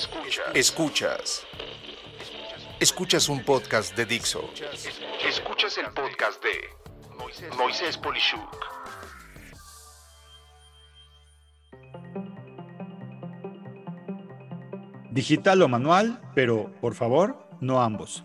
Escuchas. Escuchas. Escuchas un podcast de Dixo. Escuchas el podcast de Moisés Polishuk. Digital o manual, pero por favor, no ambos.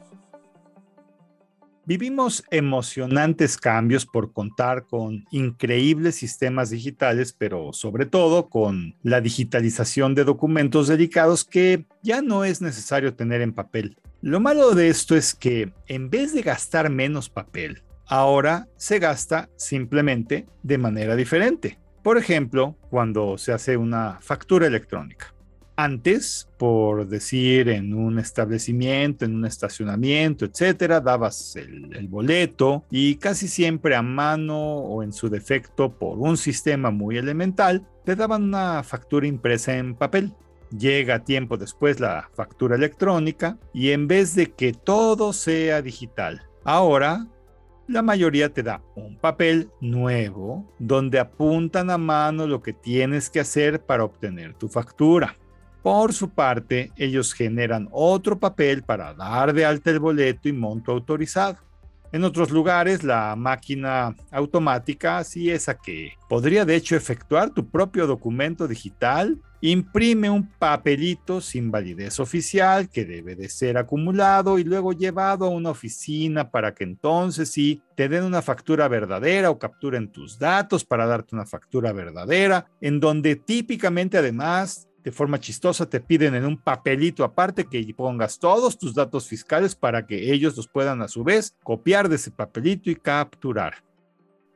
Vivimos emocionantes cambios por contar con increíbles sistemas digitales, pero sobre todo con la digitalización de documentos delicados que ya no es necesario tener en papel. Lo malo de esto es que en vez de gastar menos papel, ahora se gasta simplemente de manera diferente. Por ejemplo, cuando se hace una factura electrónica. Antes, por decir, en un establecimiento, en un estacionamiento, etcétera, dabas el, boleto y casi siempre a mano o en su defecto por un sistema muy elemental, te daban una factura impresa en papel. Llega tiempo después la factura electrónica y en vez de que todo sea digital, ahora la mayoría te da un papel nuevo donde apuntan a mano lo que tienes que hacer para obtener tu factura. Por su parte, ellos generan otro papel para dar de alta el boleto y monto autorizado. En otros lugares, la máquina automática, así esa que podría de hecho efectuar tu propio documento digital, imprime un papelito sin validez oficial que debe de ser acumulado y luego llevado a una oficina para que entonces sí te den una factura verdadera o capturen tus datos para darte una factura verdadera, en donde típicamente además de forma chistosa te piden en un papelito aparte que pongas todos tus datos fiscales para que ellos los puedan a su vez copiar de ese papelito y capturar.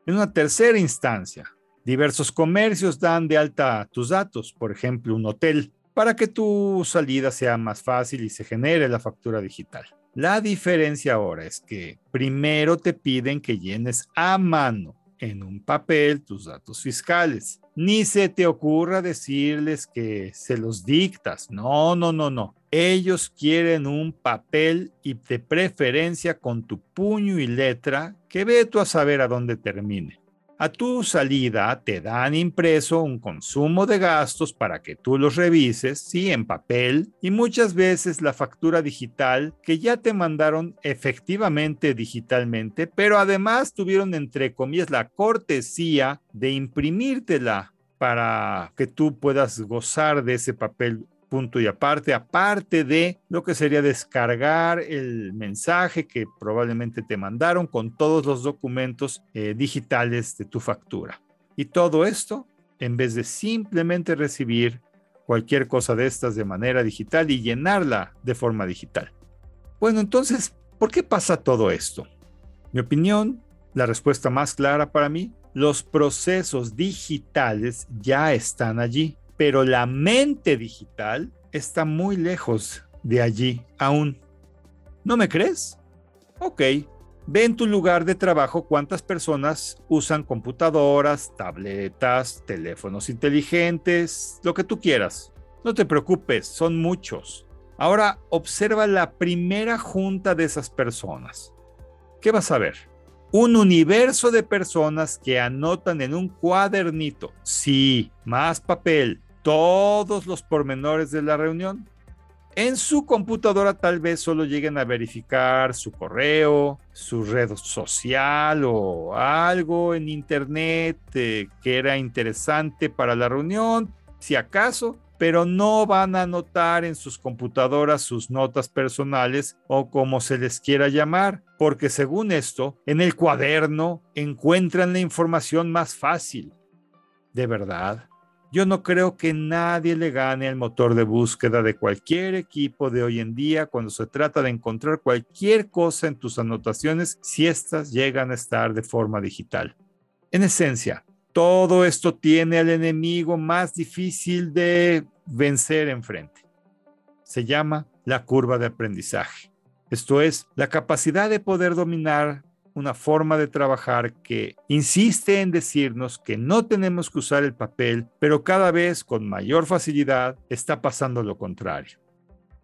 En una tercera instancia, diversos comercios dan de alta tus datos, por ejemplo, un hotel, para que tu salida sea más fácil y se genere la factura digital. La diferencia ahora es que primero te piden que llenes a mano en un papel tus datos fiscales. Ni se te ocurra decirles que se los dictas. No, no, no, no. Ellos quieren un papel y de preferencia con tu puño y letra que ve tú a saber a dónde termine. A tu salida te dan impreso un consumo de gastos para que tú los revises, sí, en papel, y muchas veces la factura digital que ya te mandaron efectivamente digitalmente, pero además tuvieron entre comillas la cortesía de imprimírtela para que tú puedas gozar de ese papel punto y aparte, aparte de lo que sería descargar el mensaje que probablemente te mandaron con todos los documentos eh, digitales de tu factura. Y todo esto en vez de simplemente recibir cualquier cosa de estas de manera digital y llenarla de forma digital. Bueno, entonces, ¿por qué pasa todo esto? Mi opinión, la respuesta más clara para mí, los procesos digitales ya están allí pero la mente digital está muy lejos de allí aún. ¿No me crees? Ok, ve en tu lugar de trabajo cuántas personas usan computadoras, tabletas, teléfonos inteligentes, lo que tú quieras. No te preocupes, son muchos. Ahora observa la primera junta de esas personas. ¿Qué vas a ver? Un universo de personas que anotan en un cuadernito. Sí, más papel, todos los pormenores de la reunión. En su computadora tal vez solo lleguen a verificar su correo, su red social o algo en internet eh, que era interesante para la reunión, si acaso, pero no van a anotar en sus computadoras sus notas personales o como se les quiera llamar, porque según esto, en el cuaderno encuentran la información más fácil. ¿De verdad? Yo no creo que nadie le gane al motor de búsqueda de cualquier equipo de hoy en día cuando se trata de encontrar cualquier cosa en tus anotaciones si éstas llegan a estar de forma digital. En esencia, todo esto tiene al enemigo más difícil de vencer enfrente. Se llama la curva de aprendizaje. Esto es, la capacidad de poder dominar una forma de trabajar que insiste en decirnos que no tenemos que usar el papel, pero cada vez con mayor facilidad está pasando lo contrario.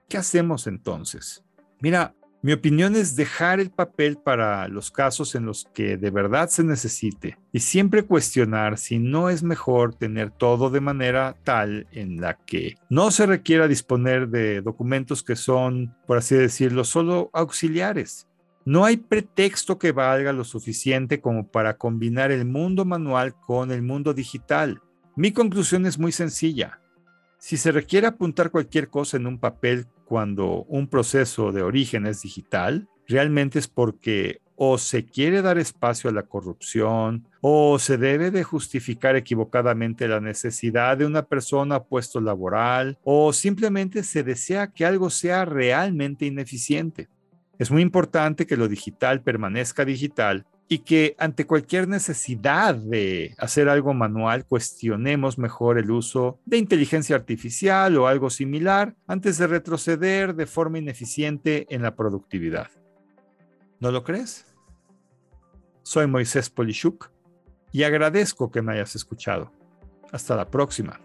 ¿Qué hacemos entonces? Mira, Mi opinión es dejar el papel para los casos en los que de verdad se necesite y siempre cuestionar si no es mejor tener todo de manera tal en la que no se requiera disponer de documentos que son, por así decirlo, solo auxiliares. No hay pretexto que valga lo suficiente como para combinar el mundo manual con el mundo digital. Mi conclusión es muy sencilla. Si se requiere apuntar cualquier cosa en un papel cuando un proceso de origen es digital, realmente es porque o se quiere dar espacio a la corrupción o se debe de justificar equivocadamente la necesidad de una persona a puesto laboral o simplemente se desea que algo sea realmente ineficiente. Es muy importante que lo digital permanezca digital y que ante cualquier necesidad de hacer algo manual cuestionemos mejor el uso de inteligencia artificial o algo similar antes de retroceder de forma ineficiente en la productividad. ¿No lo crees? Soy Moisés Polishuk y agradezco que me hayas escuchado. Hasta la próxima.